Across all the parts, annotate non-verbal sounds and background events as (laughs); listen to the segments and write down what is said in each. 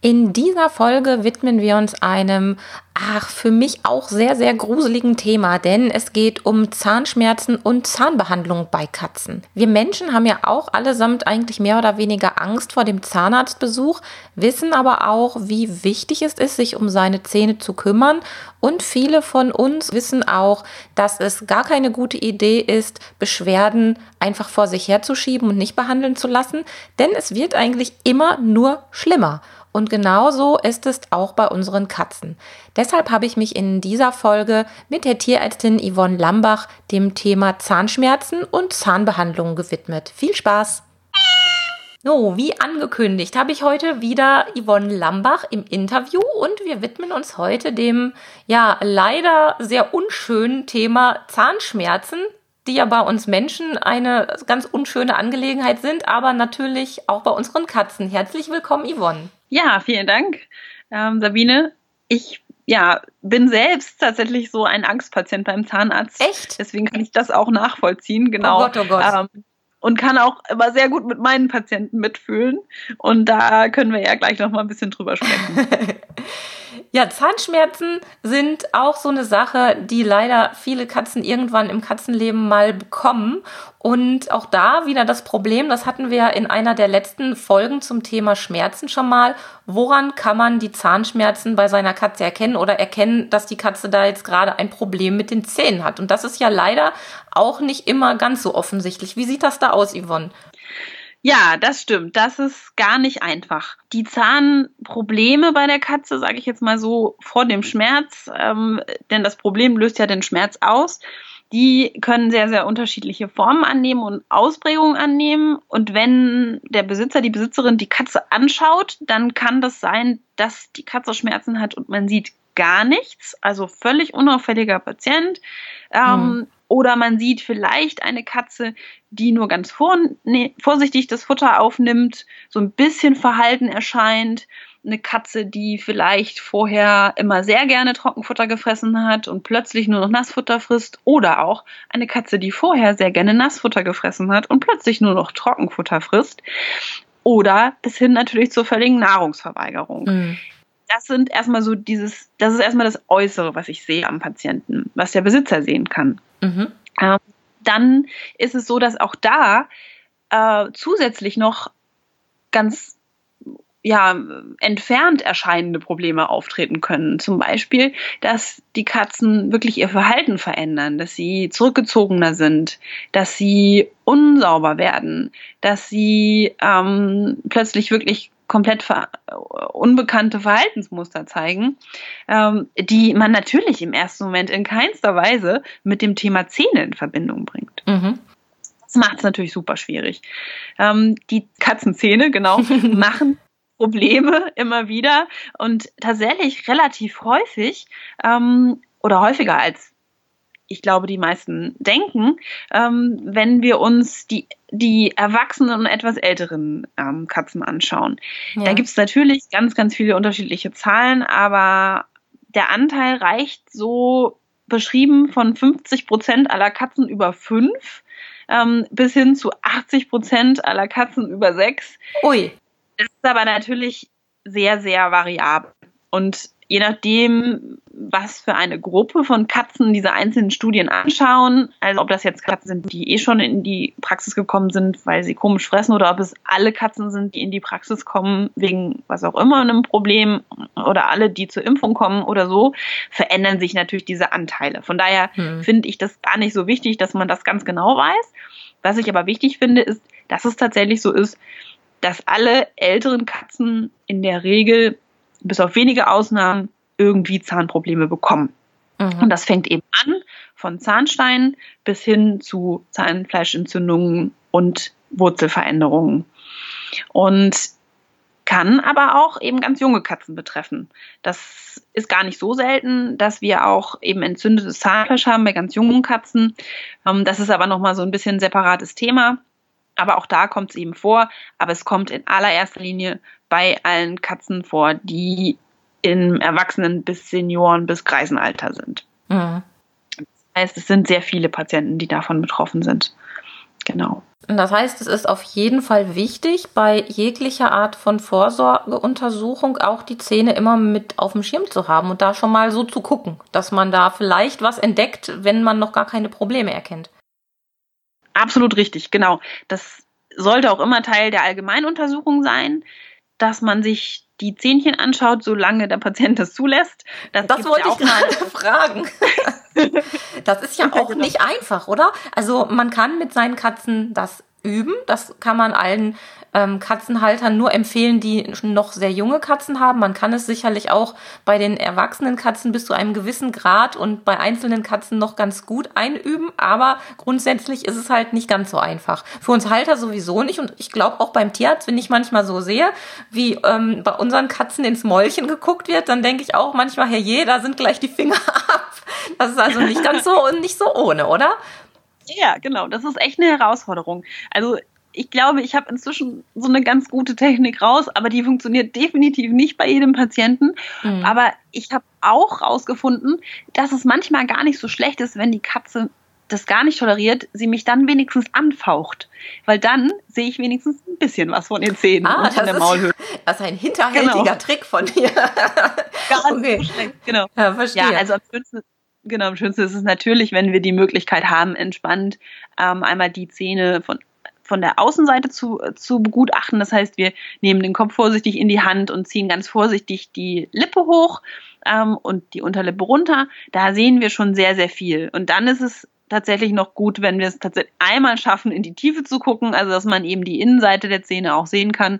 In dieser Folge widmen wir uns einem Ach, für mich auch sehr, sehr gruseligen Thema, denn es geht um Zahnschmerzen und Zahnbehandlung bei Katzen. Wir Menschen haben ja auch allesamt eigentlich mehr oder weniger Angst vor dem Zahnarztbesuch, wissen aber auch, wie wichtig es ist, sich um seine Zähne zu kümmern. Und viele von uns wissen auch, dass es gar keine gute Idee ist, Beschwerden einfach vor sich herzuschieben und nicht behandeln zu lassen, denn es wird eigentlich immer nur schlimmer. Und genauso ist es auch bei unseren Katzen. Deshalb habe ich mich in dieser Folge mit der Tierärztin Yvonne Lambach dem Thema Zahnschmerzen und Zahnbehandlungen gewidmet. Viel Spaß! So, wie angekündigt, habe ich heute wieder Yvonne Lambach im Interview und wir widmen uns heute dem ja leider sehr unschönen Thema Zahnschmerzen, die ja bei uns Menschen eine ganz unschöne Angelegenheit sind, aber natürlich auch bei unseren Katzen. Herzlich willkommen, Yvonne. Ja, vielen Dank, ähm, Sabine. Ich ja, bin selbst tatsächlich so ein Angstpatient beim Zahnarzt. Echt? Deswegen kann ich das auch nachvollziehen, genau. Oh Gott, oh Gott. Ähm, und kann auch immer sehr gut mit meinen Patienten mitfühlen. Und da können wir ja gleich noch mal ein bisschen drüber sprechen. (laughs) Ja, Zahnschmerzen sind auch so eine Sache, die leider viele Katzen irgendwann im Katzenleben mal bekommen. Und auch da wieder das Problem, das hatten wir in einer der letzten Folgen zum Thema Schmerzen schon mal. Woran kann man die Zahnschmerzen bei seiner Katze erkennen oder erkennen, dass die Katze da jetzt gerade ein Problem mit den Zähnen hat? Und das ist ja leider auch nicht immer ganz so offensichtlich. Wie sieht das da aus, Yvonne? Ja, das stimmt. Das ist gar nicht einfach. Die Zahnprobleme bei der Katze, sage ich jetzt mal so, vor dem Schmerz, ähm, denn das Problem löst ja den Schmerz aus. Die können sehr, sehr unterschiedliche Formen annehmen und Ausprägungen annehmen. Und wenn der Besitzer, die Besitzerin die Katze anschaut, dann kann das sein, dass die Katze Schmerzen hat und man sieht gar nichts. Also völlig unauffälliger Patient. Ähm, hm. Oder man sieht vielleicht eine Katze, die nur ganz vor, nee, vorsichtig das Futter aufnimmt, so ein bisschen verhalten erscheint. Eine Katze, die vielleicht vorher immer sehr gerne Trockenfutter gefressen hat und plötzlich nur noch Nassfutter frisst. Oder auch eine Katze, die vorher sehr gerne Nassfutter gefressen hat und plötzlich nur noch Trockenfutter frisst. Oder bis hin natürlich zur völligen Nahrungsverweigerung. Mhm das sind erstmal so dieses, das ist erstmal das Äußere, was ich sehe am Patienten, was der Besitzer sehen kann. Mhm. Ähm, dann ist es so, dass auch da äh, zusätzlich noch ganz ja, entfernt erscheinende Probleme auftreten können. Zum Beispiel, dass die Katzen wirklich ihr Verhalten verändern, dass sie zurückgezogener sind, dass sie unsauber werden, dass sie ähm, plötzlich wirklich komplett ver unbekannte Verhaltensmuster zeigen, ähm, die man natürlich im ersten Moment in keinster Weise mit dem Thema Zähne in Verbindung bringt. Mhm. Das macht es natürlich super schwierig. Ähm, die Katzenzähne, genau, (laughs) machen Probleme immer wieder und tatsächlich relativ häufig ähm, oder häufiger als ich glaube, die meisten denken, ähm, wenn wir uns die, die erwachsenen und etwas älteren ähm, Katzen anschauen. Ja. Da gibt es natürlich ganz, ganz viele unterschiedliche Zahlen, aber der Anteil reicht so beschrieben von 50 Prozent aller Katzen über fünf ähm, bis hin zu 80 Prozent aller Katzen über sechs. Ui. Das ist aber natürlich sehr, sehr variabel. Und je nachdem, was für eine Gruppe von Katzen diese einzelnen Studien anschauen, also ob das jetzt Katzen sind, die eh schon in die Praxis gekommen sind, weil sie komisch fressen, oder ob es alle Katzen sind, die in die Praxis kommen wegen was auch immer einem Problem, oder alle, die zur Impfung kommen oder so, verändern sich natürlich diese Anteile. Von daher hm. finde ich das gar nicht so wichtig, dass man das ganz genau weiß. Was ich aber wichtig finde, ist, dass es tatsächlich so ist, dass alle älteren Katzen in der Regel bis auf wenige Ausnahmen irgendwie Zahnprobleme bekommen. Mhm. Und das fängt eben an von Zahnsteinen bis hin zu Zahnfleischentzündungen und Wurzelveränderungen. Und kann aber auch eben ganz junge Katzen betreffen. Das ist gar nicht so selten, dass wir auch eben entzündetes Zahnfleisch haben bei ganz jungen Katzen. Ähm, das ist aber nochmal so ein bisschen ein separates Thema. Aber auch da kommt es eben vor. Aber es kommt in allererster Linie bei allen Katzen vor, die im Erwachsenen- bis Senioren- bis Greisenalter sind. Mhm. Das heißt, es sind sehr viele Patienten, die davon betroffen sind. Genau. Das heißt, es ist auf jeden Fall wichtig, bei jeglicher Art von Vorsorgeuntersuchung auch die Zähne immer mit auf dem Schirm zu haben und da schon mal so zu gucken, dass man da vielleicht was entdeckt, wenn man noch gar keine Probleme erkennt. Absolut richtig, genau. Das sollte auch immer Teil der Allgemeinuntersuchung sein, dass man sich die Zähnchen anschaut, solange der Patient das zulässt. Das, das wollte ja ich gerade (laughs) fragen. (laughs) das ist ja auch nicht einfach, oder? Also man kann mit seinen Katzen das üben. Das kann man allen ähm, Katzenhaltern nur empfehlen, die noch sehr junge Katzen haben. Man kann es sicherlich auch bei den erwachsenen Katzen bis zu einem gewissen Grad und bei einzelnen Katzen noch ganz gut einüben. Aber grundsätzlich ist es halt nicht ganz so einfach. Für uns Halter sowieso nicht. Und ich glaube auch beim Tierarzt, wenn ich manchmal so sehe, wie ähm, bei unseren Katzen ins Mäulchen geguckt wird, dann denke ich auch manchmal, herrje, da sind gleich die Finger (laughs) ab. Das ist also nicht ganz so und nicht so ohne, oder? Ja, genau. Das ist echt eine Herausforderung. Also ich glaube, ich habe inzwischen so eine ganz gute Technik raus, aber die funktioniert definitiv nicht bei jedem Patienten. Mhm. Aber ich habe auch rausgefunden, dass es manchmal gar nicht so schlecht ist, wenn die Katze das gar nicht toleriert, sie mich dann wenigstens anfaucht. Weil dann sehe ich wenigstens ein bisschen was von den Zähnen ah, und von der Maulhöhle. Das ist ein hinterhältiger genau. Trick von dir. Ganz okay. so schlecht, genau. Ja, verstehe. Ja, also am schönsten, Genau, am schönsten ist es natürlich, wenn wir die Möglichkeit haben, entspannt ähm, einmal die Zähne von von der Außenseite zu, zu begutachten. Das heißt, wir nehmen den Kopf vorsichtig in die Hand und ziehen ganz vorsichtig die Lippe hoch ähm, und die Unterlippe runter. Da sehen wir schon sehr, sehr viel. Und dann ist es tatsächlich noch gut, wenn wir es tatsächlich einmal schaffen, in die Tiefe zu gucken, also dass man eben die Innenseite der Zähne auch sehen kann.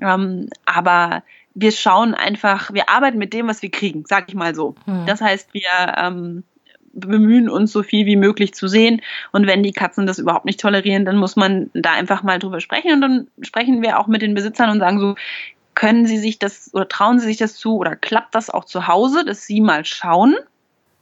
Ähm, aber wir schauen einfach, wir arbeiten mit dem, was wir kriegen, sag ich mal so. Hm. Das heißt, wir ähm, bemühen uns so viel wie möglich zu sehen. Und wenn die Katzen das überhaupt nicht tolerieren, dann muss man da einfach mal drüber sprechen. Und dann sprechen wir auch mit den Besitzern und sagen so, können Sie sich das oder trauen Sie sich das zu oder klappt das auch zu Hause, dass Sie mal schauen?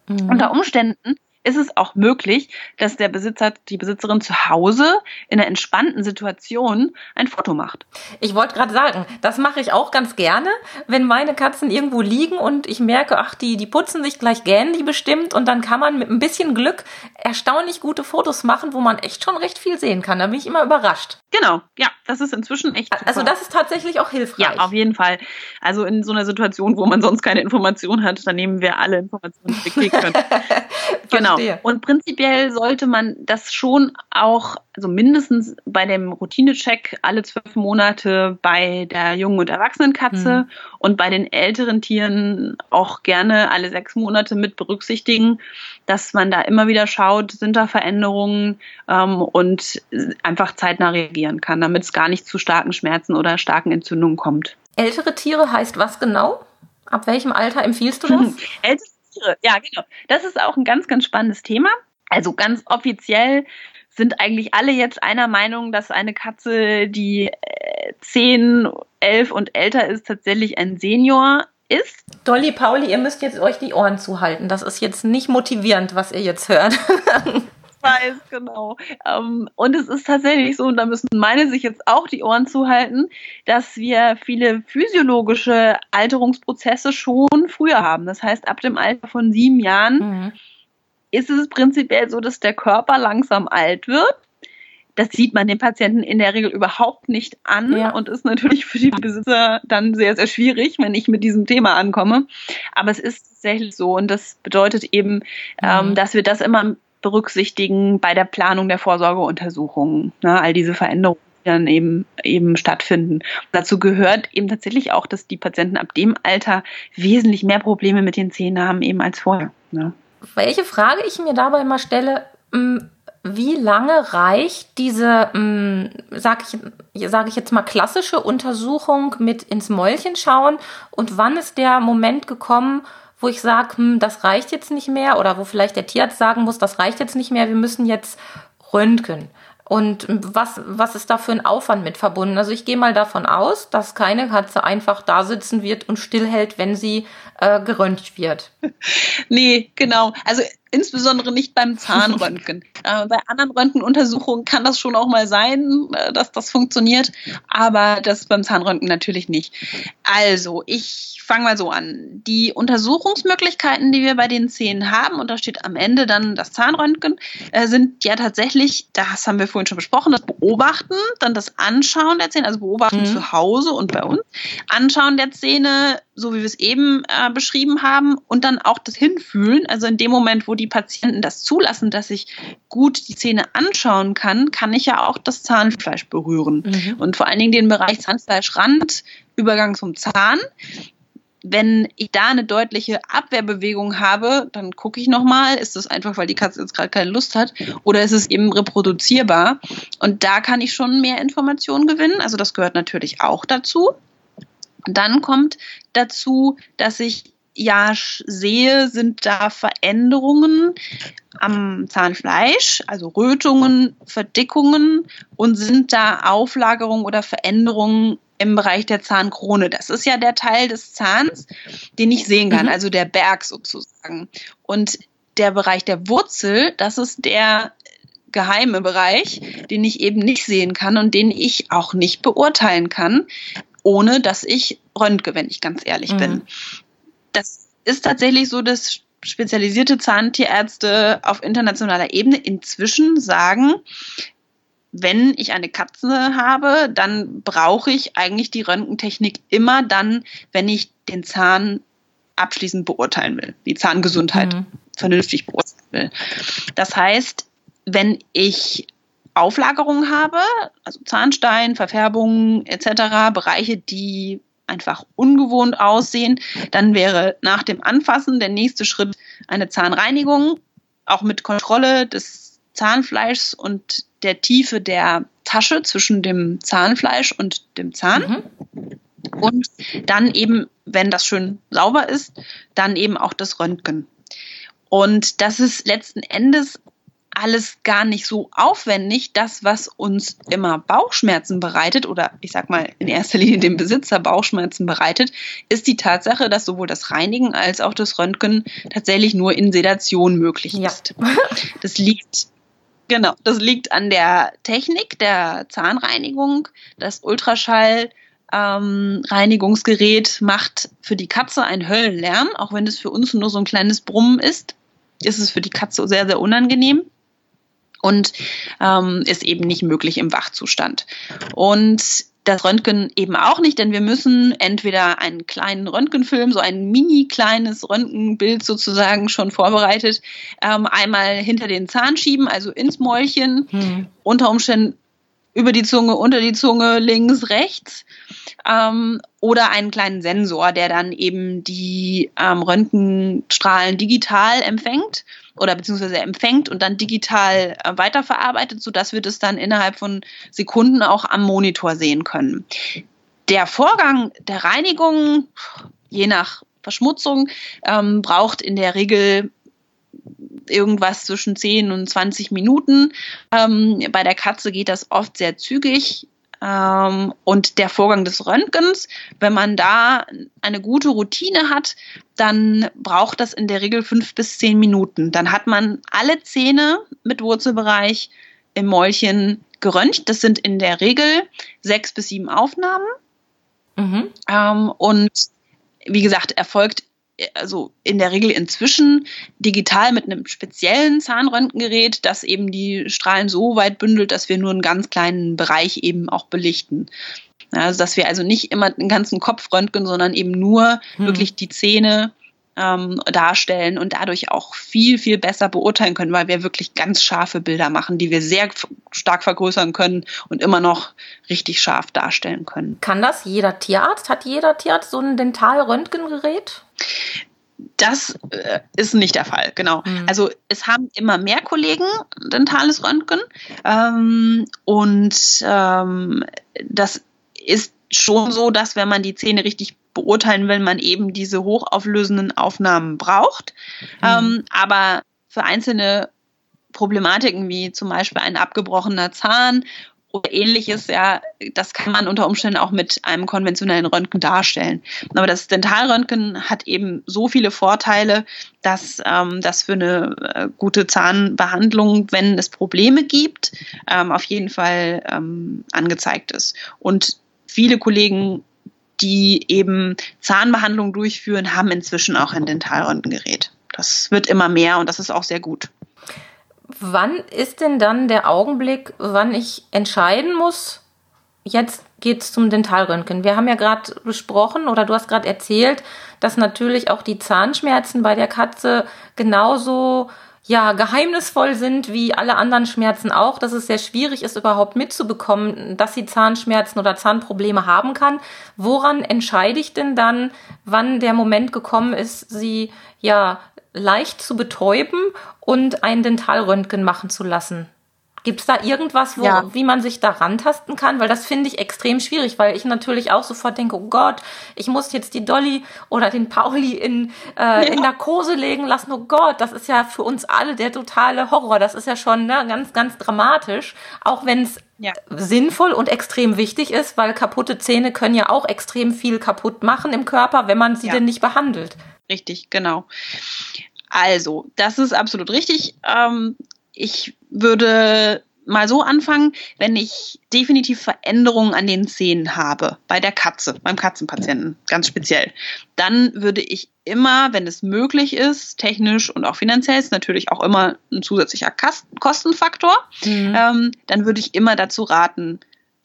Mhm. Unter Umständen ist es auch möglich, dass der Besitzer, die Besitzerin zu Hause in einer entspannten Situation ein Foto macht. Ich wollte gerade sagen, das mache ich auch ganz gerne, wenn meine Katzen irgendwo liegen und ich merke, ach, die, die putzen sich gleich gähnen die bestimmt und dann kann man mit ein bisschen Glück erstaunlich gute Fotos machen, wo man echt schon recht viel sehen kann. Da bin ich immer überrascht. Genau, ja, das ist inzwischen echt. Super. Also das ist tatsächlich auch hilfreich. Ja, auf jeden Fall. Also in so einer Situation, wo man sonst keine Information hat, dann nehmen wir alle Informationen, die wir kriegen können. (laughs) genau. Und prinzipiell sollte man das schon auch, also mindestens bei dem Routinecheck alle zwölf Monate bei der jungen und erwachsenen Katze mhm. Und bei den älteren Tieren auch gerne alle sechs Monate mit berücksichtigen, dass man da immer wieder schaut, sind da Veränderungen ähm, und einfach zeitnah reagieren kann, damit es gar nicht zu starken Schmerzen oder starken Entzündungen kommt. Ältere Tiere heißt was genau? Ab welchem Alter empfiehlst du das? (laughs) Ältere Tiere, ja, genau. Das ist auch ein ganz, ganz spannendes Thema. Also ganz offiziell sind eigentlich alle jetzt einer Meinung, dass eine Katze, die äh, 10, 11 und älter ist, tatsächlich ein Senior ist. Dolly, Pauli, ihr müsst jetzt euch die Ohren zuhalten. Das ist jetzt nicht motivierend, was ihr jetzt hört. (laughs) weiß, genau. Ähm, und es ist tatsächlich so, und da müssen meine sich jetzt auch die Ohren zuhalten, dass wir viele physiologische Alterungsprozesse schon früher haben. Das heißt, ab dem Alter von sieben Jahren mhm. Ist es prinzipiell so, dass der Körper langsam alt wird. Das sieht man den Patienten in der Regel überhaupt nicht an ja. und ist natürlich für die Besitzer dann sehr, sehr schwierig, wenn ich mit diesem Thema ankomme. Aber es ist tatsächlich so und das bedeutet eben, ähm, mhm. ähm, dass wir das immer berücksichtigen bei der Planung der Vorsorgeuntersuchungen. Ne, all diese Veränderungen die dann eben, eben stattfinden. dazu gehört eben tatsächlich auch, dass die Patienten ab dem Alter wesentlich mehr Probleme mit den Zähnen haben, eben als vorher. Ne? Welche Frage ich mir dabei mal stelle, mm, wie lange reicht diese, mm, sage ich, sag ich jetzt mal, klassische Untersuchung mit ins Mäulchen schauen und wann ist der Moment gekommen, wo ich sage, hm, das reicht jetzt nicht mehr oder wo vielleicht der Tierarzt sagen muss, das reicht jetzt nicht mehr, wir müssen jetzt röntgen. Und was, was ist da für ein Aufwand mit verbunden? Also ich gehe mal davon aus, dass keine Katze einfach da sitzen wird und stillhält, wenn sie äh, geröntgt wird. (laughs) Nee, genau. Also insbesondere nicht beim Zahnröntgen. (laughs) äh, bei anderen Röntgenuntersuchungen kann das schon auch mal sein, äh, dass das funktioniert, aber das beim Zahnröntgen natürlich nicht. Also, ich fange mal so an. Die Untersuchungsmöglichkeiten, die wir bei den Zähnen haben, und da steht am Ende dann das Zahnröntgen, äh, sind ja tatsächlich, das haben wir vorhin schon besprochen, das Beobachten, dann das Anschauen der Zähne, also Beobachten mhm. zu Hause und bei uns, Anschauen der Zähne, so wie wir es eben äh, beschrieben haben, und dann auch das Hinfühlen, also in dem Moment, wo die Patienten das zulassen, dass ich gut die Zähne anschauen kann, kann ich ja auch das Zahnfleisch berühren. Mhm. Und vor allen Dingen den Bereich Zahnfleischrand, Übergang zum Zahn wenn ich da eine deutliche Abwehrbewegung habe, dann gucke ich nochmal, ist das einfach, weil die Katze jetzt gerade keine Lust hat, oder ist es eben reproduzierbar? Und da kann ich schon mehr Informationen gewinnen. Also das gehört natürlich auch dazu. Dann kommt dazu, dass ich ja sehe, sind da Veränderungen am Zahnfleisch, also Rötungen, Verdickungen und sind da Auflagerungen oder Veränderungen im Bereich der Zahnkrone. Das ist ja der Teil des Zahns, den ich sehen kann, mhm. also der Berg sozusagen. Und der Bereich der Wurzel, das ist der geheime Bereich, den ich eben nicht sehen kann und den ich auch nicht beurteilen kann, ohne dass ich röntge, wenn ich ganz ehrlich mhm. bin. Das ist tatsächlich so, dass spezialisierte Zahntierärzte auf internationaler Ebene inzwischen sagen, wenn ich eine Katze habe, dann brauche ich eigentlich die Röntgentechnik immer dann, wenn ich den Zahn abschließend beurteilen will, die Zahngesundheit mhm. vernünftig beurteilen will. Das heißt, wenn ich Auflagerungen habe, also Zahnstein, Verfärbungen etc., Bereiche, die einfach ungewohnt aussehen, dann wäre nach dem Anfassen der nächste Schritt eine Zahnreinigung, auch mit Kontrolle des Zahnfleischs und der Tiefe der Tasche zwischen dem Zahnfleisch und dem Zahn. Mhm. Und dann eben, wenn das schön sauber ist, dann eben auch das Röntgen. Und das ist letzten Endes alles gar nicht so aufwendig. Das, was uns immer Bauchschmerzen bereitet, oder ich sag mal in erster Linie dem Besitzer Bauchschmerzen bereitet, ist die Tatsache, dass sowohl das Reinigen als auch das Röntgen tatsächlich nur in Sedation möglich ist. Ja. Das liegt Genau, das liegt an der Technik der Zahnreinigung. Das Ultraschall-Reinigungsgerät ähm, macht für die Katze einen Höllenlärm, auch wenn es für uns nur so ein kleines Brummen ist. Ist es für die Katze sehr, sehr unangenehm und ähm, ist eben nicht möglich im Wachzustand. Und das Röntgen eben auch nicht, denn wir müssen entweder einen kleinen Röntgenfilm, so ein mini kleines Röntgenbild sozusagen schon vorbereitet, ähm, einmal hinter den Zahn schieben, also ins Mäulchen, hm. unter Umständen über die Zunge, unter die Zunge, links, rechts. Ähm, oder einen kleinen Sensor, der dann eben die ähm, Röntgenstrahlen digital empfängt oder beziehungsweise empfängt und dann digital äh, weiterverarbeitet, sodass wir das dann innerhalb von Sekunden auch am Monitor sehen können. Der Vorgang der Reinigung, je nach Verschmutzung, ähm, braucht in der Regel irgendwas zwischen 10 und 20 Minuten. Ähm, bei der Katze geht das oft sehr zügig. Ähm, und der Vorgang des Röntgens, wenn man da eine gute Routine hat, dann braucht das in der Regel fünf bis zehn Minuten. Dann hat man alle Zähne mit Wurzelbereich im Mäulchen geröntgt. Das sind in der Regel sechs bis sieben Aufnahmen. Mhm. Ähm, und wie gesagt, erfolgt also in der Regel inzwischen digital mit einem speziellen Zahnröntgengerät, das eben die Strahlen so weit bündelt, dass wir nur einen ganz kleinen Bereich eben auch belichten. Also dass wir also nicht immer den ganzen Kopf röntgen, sondern eben nur hm. wirklich die Zähne ähm, darstellen und dadurch auch viel, viel besser beurteilen können, weil wir wirklich ganz scharfe Bilder machen, die wir sehr stark vergrößern können und immer noch richtig scharf darstellen können. Kann das jeder Tierarzt? Hat jeder Tierarzt so ein Dentalröntgengerät? Das äh, ist nicht der Fall, genau. Mhm. Also es haben immer mehr Kollegen dentales Röntgen ähm, und ähm, das ist schon so, dass wenn man die Zähne richtig beurteilen will, man eben diese hochauflösenden Aufnahmen braucht. Mhm. Ähm, aber für einzelne Problematiken wie zum Beispiel ein abgebrochener Zahn oder ähnliches, ja, das kann man unter Umständen auch mit einem konventionellen Röntgen darstellen. Aber das Dentalröntgen hat eben so viele Vorteile, dass ähm, das für eine äh, gute Zahnbehandlung, wenn es Probleme gibt, ähm, auf jeden Fall ähm, angezeigt ist. Und viele Kollegen die eben Zahnbehandlung durchführen, haben inzwischen auch ein Dentalröntgengerät. Das wird immer mehr und das ist auch sehr gut. Wann ist denn dann der Augenblick, wann ich entscheiden muss, jetzt geht es zum Dentalröntgen? Wir haben ja gerade besprochen oder du hast gerade erzählt, dass natürlich auch die Zahnschmerzen bei der Katze genauso ja, geheimnisvoll sind wie alle anderen Schmerzen auch, dass es sehr schwierig ist, überhaupt mitzubekommen, dass sie Zahnschmerzen oder Zahnprobleme haben kann. Woran entscheide ich denn dann, wann der Moment gekommen ist, sie ja leicht zu betäuben und ein Dentalröntgen machen zu lassen. Gibt es da irgendwas, wo, ja. wie man sich da rantasten kann? Weil das finde ich extrem schwierig, weil ich natürlich auch sofort denke, oh Gott, ich muss jetzt die Dolly oder den Pauli in, äh, ja. in Narkose legen lassen. Oh Gott, das ist ja für uns alle der totale Horror. Das ist ja schon ne, ganz, ganz dramatisch. Auch wenn es ja. sinnvoll und extrem wichtig ist, weil kaputte Zähne können ja auch extrem viel kaputt machen im Körper, wenn man sie denn nicht behandelt. Richtig, genau. Also, das ist absolut richtig. Ähm, ich würde mal so anfangen, wenn ich definitiv Veränderungen an den Zähnen habe, bei der Katze, beim Katzenpatienten ganz speziell, dann würde ich immer, wenn es möglich ist, technisch und auch finanziell, ist natürlich auch immer ein zusätzlicher Kostenfaktor, mhm. ähm, dann würde ich immer dazu raten,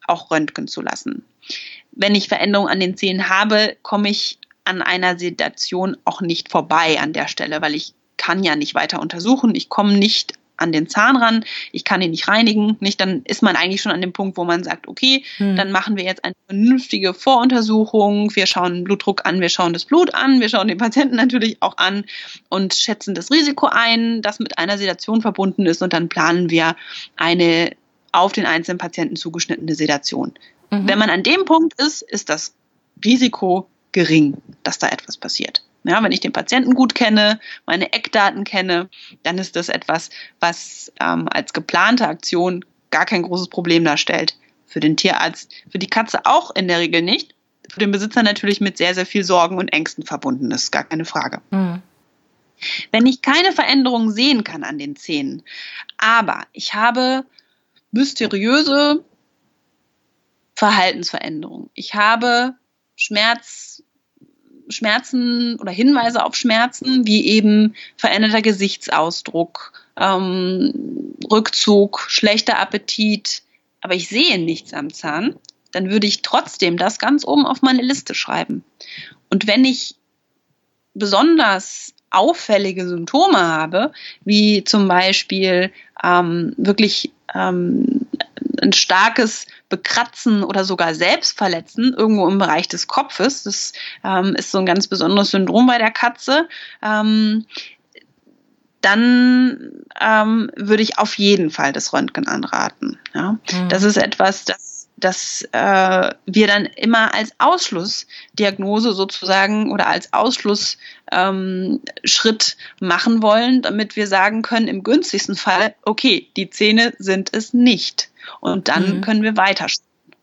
auch Röntgen zu lassen. Wenn ich Veränderungen an den Zähnen habe, komme ich an einer Sedation auch nicht vorbei an der Stelle, weil ich kann ja nicht weiter untersuchen, ich komme nicht an den Zahn ran, ich kann ihn nicht reinigen, nicht, dann ist man eigentlich schon an dem Punkt, wo man sagt, okay, hm. dann machen wir jetzt eine vernünftige Voruntersuchung, wir schauen den Blutdruck an, wir schauen das Blut an, wir schauen den Patienten natürlich auch an und schätzen das Risiko ein, das mit einer Sedation verbunden ist und dann planen wir eine auf den einzelnen Patienten zugeschnittene Sedation. Mhm. Wenn man an dem Punkt ist, ist das Risiko gering, dass da etwas passiert. Ja, wenn ich den Patienten gut kenne, meine Eckdaten kenne, dann ist das etwas, was ähm, als geplante Aktion gar kein großes Problem darstellt. Für den Tierarzt, für die Katze auch in der Regel nicht. Für den Besitzer natürlich mit sehr, sehr viel Sorgen und Ängsten verbunden ist, gar keine Frage. Mhm. Wenn ich keine Veränderungen sehen kann an den Zähnen, aber ich habe mysteriöse Verhaltensveränderungen, ich habe Schmerz, Schmerzen oder Hinweise auf Schmerzen, wie eben veränderter Gesichtsausdruck, ähm, Rückzug, schlechter Appetit, aber ich sehe nichts am Zahn, dann würde ich trotzdem das ganz oben auf meine Liste schreiben. Und wenn ich besonders auffällige Symptome habe, wie zum Beispiel ähm, wirklich ähm, ein starkes Bekratzen oder sogar Selbstverletzen irgendwo im Bereich des Kopfes. Das ähm, ist so ein ganz besonderes Syndrom bei der Katze. Ähm, dann ähm, würde ich auf jeden Fall das Röntgen anraten. Ja? Mhm. Das ist etwas, das dass äh, wir dann immer als Ausschlussdiagnose sozusagen oder als Ausschlussschritt ähm, machen wollen, damit wir sagen können, im günstigsten Fall, okay, die Zähne sind es nicht. Und dann mhm. können wir weiter.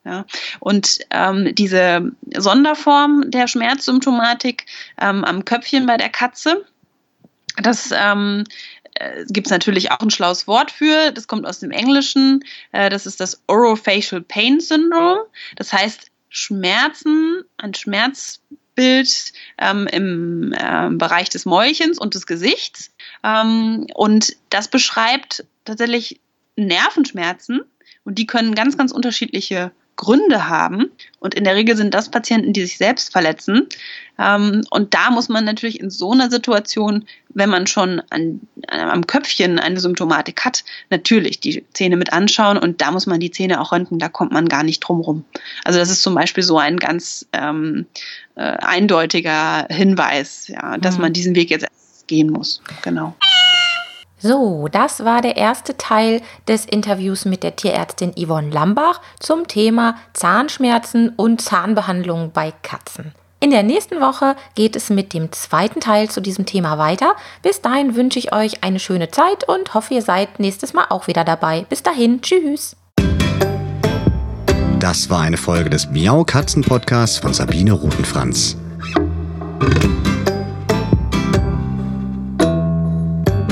Ja. Und ähm, diese Sonderform der Schmerzsymptomatik ähm, am Köpfchen bei der Katze, das ähm, äh, gibt es natürlich auch ein schlaues Wort für. Das kommt aus dem Englischen. Äh, das ist das Orofacial Pain Syndrome. Das heißt Schmerzen, ein Schmerzbild ähm, im äh, Bereich des Mäulchens und des Gesichts. Ähm, und das beschreibt tatsächlich Nervenschmerzen. Und die können ganz, ganz unterschiedliche Gründe haben. Und in der Regel sind das Patienten, die sich selbst verletzen. Ähm, und da muss man natürlich in so einer Situation, wenn man schon an, am Köpfchen eine Symptomatik hat, natürlich die Zähne mit anschauen und da muss man die Zähne auch röntgen, da kommt man gar nicht drum rum. Also das ist zum Beispiel so ein ganz ähm, äh, eindeutiger Hinweis, ja, dass mhm. man diesen Weg jetzt gehen muss. Genau. So, das war der erste Teil des Interviews mit der Tierärztin Yvonne Lambach zum Thema Zahnschmerzen und Zahnbehandlung bei Katzen. In der nächsten Woche geht es mit dem zweiten Teil zu diesem Thema weiter. Bis dahin wünsche ich euch eine schöne Zeit und hoffe, ihr seid nächstes Mal auch wieder dabei. Bis dahin, tschüss. Das war eine Folge des Miau Katzen Podcasts von Sabine Rutenfranz.